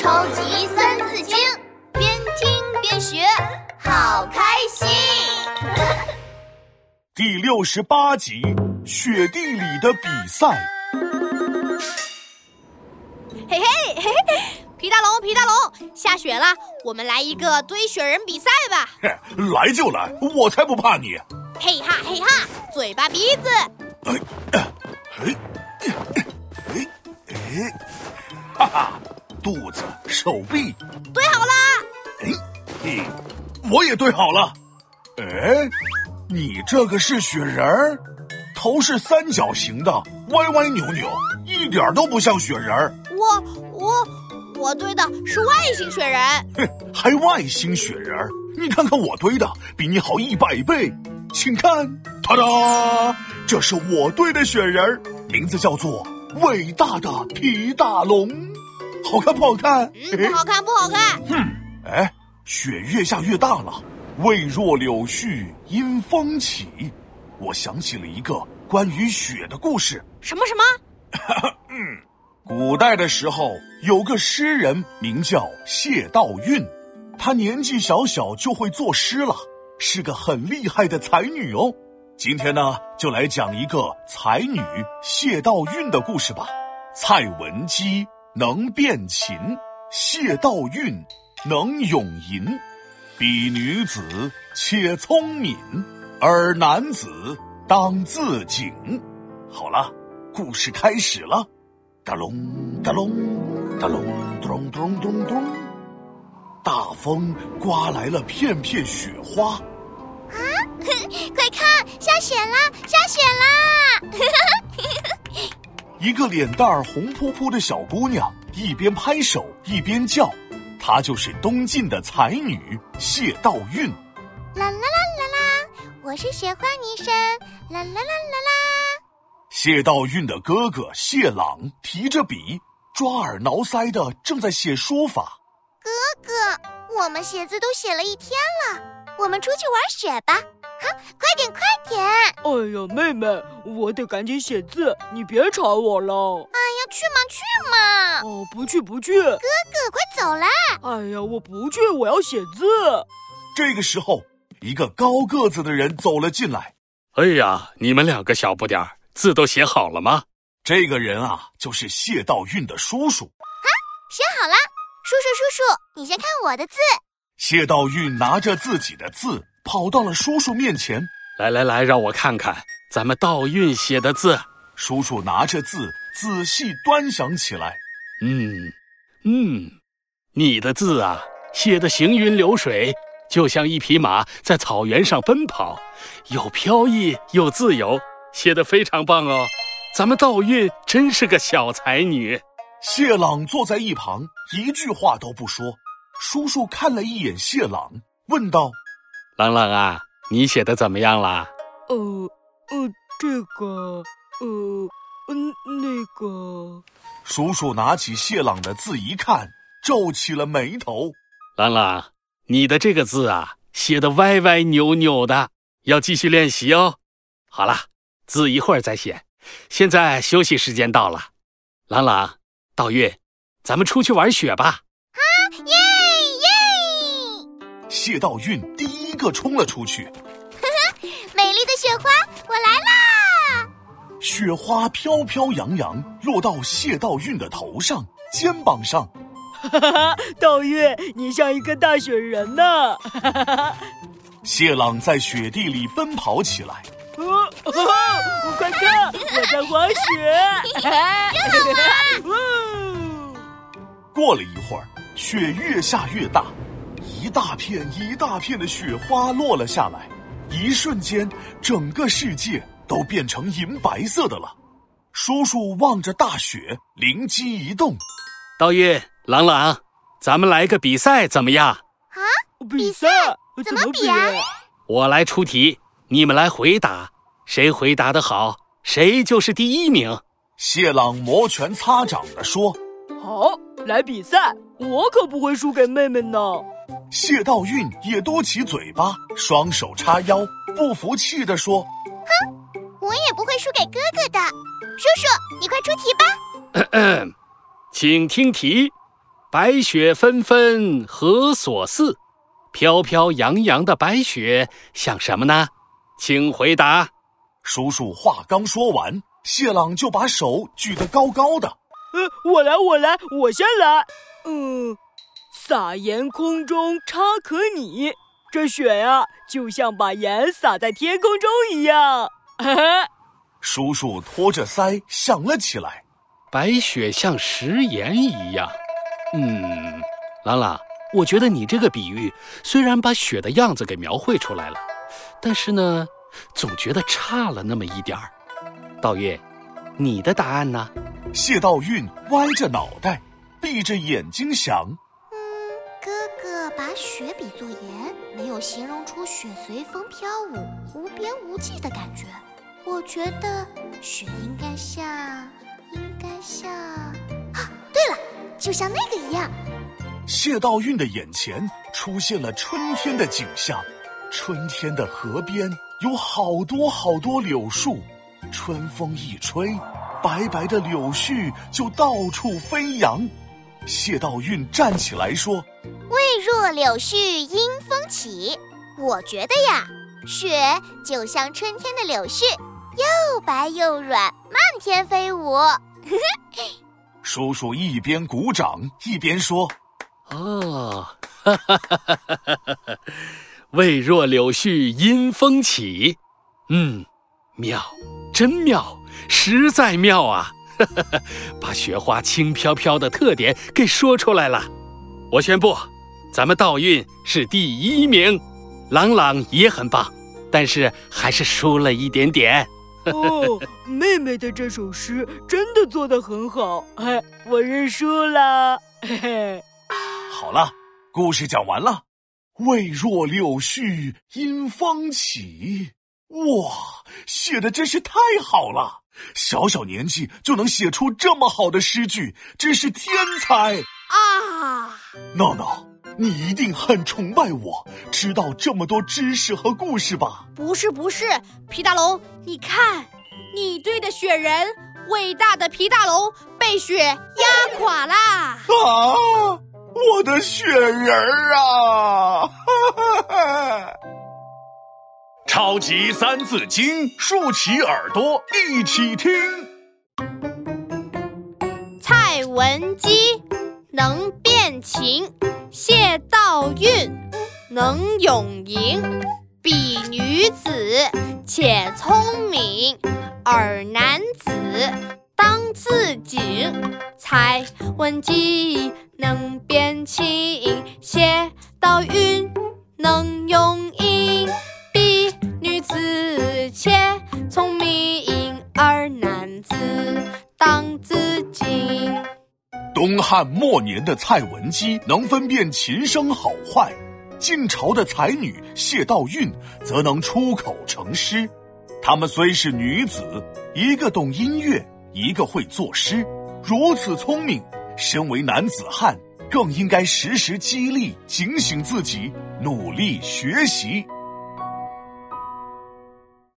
超级三字经，边听边学，好开心。第六十八集：雪地里的比赛。嘿嘿嘿嘿，皮大龙，皮大龙，下雪了，我们来一个堆雪人比赛吧！嘿，来就来，我才不怕你！嘿哈嘿哈，嘴巴鼻子。哎哎哎哎哎！哈哈，肚子、手臂堆好了。哎嘿，我也堆好了。哎，你这个是雪人儿，头是三角形的，歪歪扭扭，一点都不像雪人儿。我我我堆的是外星雪人。哼，还外星雪人儿？你看看我堆的，比你好一百倍。请看，哒哒，这是我堆的雪人儿，名字叫做伟大的皮大龙。好看不好看？嗯，不好看，不好看。哼，哎，雪越下越大了，未若柳絮因风起。我想起了一个关于雪的故事。什么什么？嗯，古代的时候有个诗人名叫谢道韫，他年纪小小就会作诗了。是个很厉害的才女哦，今天呢就来讲一个才女谢道韫的故事吧。蔡文姬能辨琴，谢道韫能咏吟，彼女子且聪敏，而男子当自警。好了，故事开始了，哒隆哒隆哒隆咚咚咚咚，大风刮来了片片雪花。啊！快看，下雪啦！下雪啦！一个脸蛋儿红扑扑的小姑娘一边拍手一边叫，她就是东晋的才女谢道韫。啦啦啦啦啦！我是雪花女神！啦啦啦啦啦！谢道韫的哥哥谢朗提着笔，抓耳挠腮的正在写书法。哥哥，我们写字都写了一天了。我们出去玩雪吧！好，快点，快点！哎呀，妹妹，我得赶紧写字，你别吵我了。哎呀，去嘛去嘛！哦，不去不去。哥哥，快走啦！哎呀，我不去，我要写字。这个时候，一个高个子的人走了进来。哎呀，你们两个小不点儿，字都写好了吗？这个人啊，就是谢道韫的叔叔。啊，写好了。叔叔，叔叔，你先看我的字。谢道韫拿着自己的字跑到了叔叔面前，来来来，让我看看咱们道韫写的字。叔叔拿着字仔细端详起来，嗯嗯，你的字啊，写的行云流水，就像一匹马在草原上奔跑，又飘逸又自由，写的非常棒哦。咱们道韫真是个小才女。谢朗坐在一旁，一句话都不说。叔叔看了一眼谢朗，问道：“朗朗啊，你写的怎么样啦？”“呃呃，这个，呃嗯，那个。”叔叔拿起谢朗的字一看，皱起了眉头。“朗朗，你的这个字啊，写的歪歪扭扭的，要继续练习哦。”“好了，字一会儿再写，现在休息时间到了。”“朗朗，道月，咱们出去玩雪吧。”“谢道韫第一个冲了出去。呵呵，美丽的雪花，我来啦！雪花飘飘扬扬，落到谢道韫的头上、肩膀上。哈哈，道韫，你像一个大雪人呢！哈哈哈。谢朗在雪地里奔跑起来。哦，快看，我在滑雪！真好玩！过了一会儿，雪越下越大。一大片一大片的雪花落了下来，一瞬间，整个世界都变成银白色的了。叔叔望着大雪，灵机一动：“道韫、朗朗，咱们来个比赛怎么样？”“啊，比赛？怎么比啊？”“我来出题，你们来回答，谁回答的好，谁就是第一名。”谢朗摩拳擦掌地说：“好，来比赛，我可不会输给妹妹呢。”谢道韫也嘟起嘴巴，双手叉腰，不服气地说：“哼，我也不会输给哥哥的。叔叔，你快出题吧。”请听题：白雪纷纷何所似？飘飘扬扬的白雪像什么呢？请回答。叔叔话刚说完，谢朗就把手举得高高的。呃，我来，我来，我先来。嗯，撒盐空中差可拟，这雪呀，就像把盐撒在天空中一样。嘿嘿，叔叔托着腮想了起来。白雪像食盐一样。嗯，朗朗，我觉得你这个比喻虽然把雪的样子给描绘出来了，但是呢，总觉得差了那么一点儿。道月，你的答案呢？谢道韫歪着脑袋，闭着眼睛想。把雪比作盐，没有形容出雪随风飘舞、无边无际的感觉。我觉得雪应该像，应该像……啊，对了，就像那个一样。谢道韫的眼前出现了春天的景象，春天的河边有好多好多柳树，春风一吹。白白的柳絮就到处飞扬，谢道韫站起来说：“若柳絮因风起。”我觉得呀，雪就像春天的柳絮，又白又软，漫天飞舞。叔叔一边鼓掌一边说：“哦，哈哈哈哈哈哈！未若柳絮因风起，嗯，妙，真妙。”实在妙啊！把雪花轻飘飘的特点给说出来了。我宣布，咱们道运是第一名，朗朗也很棒，但是还是输了一点点。哦，妹妹的这首诗真的做得很好，哎，我认输了。嘿嘿，好了，故事讲完了。未若柳絮因风起，哇，写的真是太好了。小小年纪就能写出这么好的诗句，真是天才啊！闹闹，你一定很崇拜我，知道这么多知识和故事吧？不是不是，皮大龙，你看，你堆的雪人，伟大的皮大龙被雪压垮啦！啊，我的雪人儿啊！哈哈哈。超级三字经，竖起耳朵一起听。蔡文姬能辨琴，谢道韫能咏吟。比女子且聪明，尔男子当自警。蔡文姬能辨清，谢道韫能咏吟。东汉末年的蔡文姬能分辨琴声好坏，晋朝的才女谢道韫则能出口成诗。她们虽是女子，一个懂音乐，一个会作诗，如此聪明，身为男子汉更应该时时激励、警醒自己，努力学习。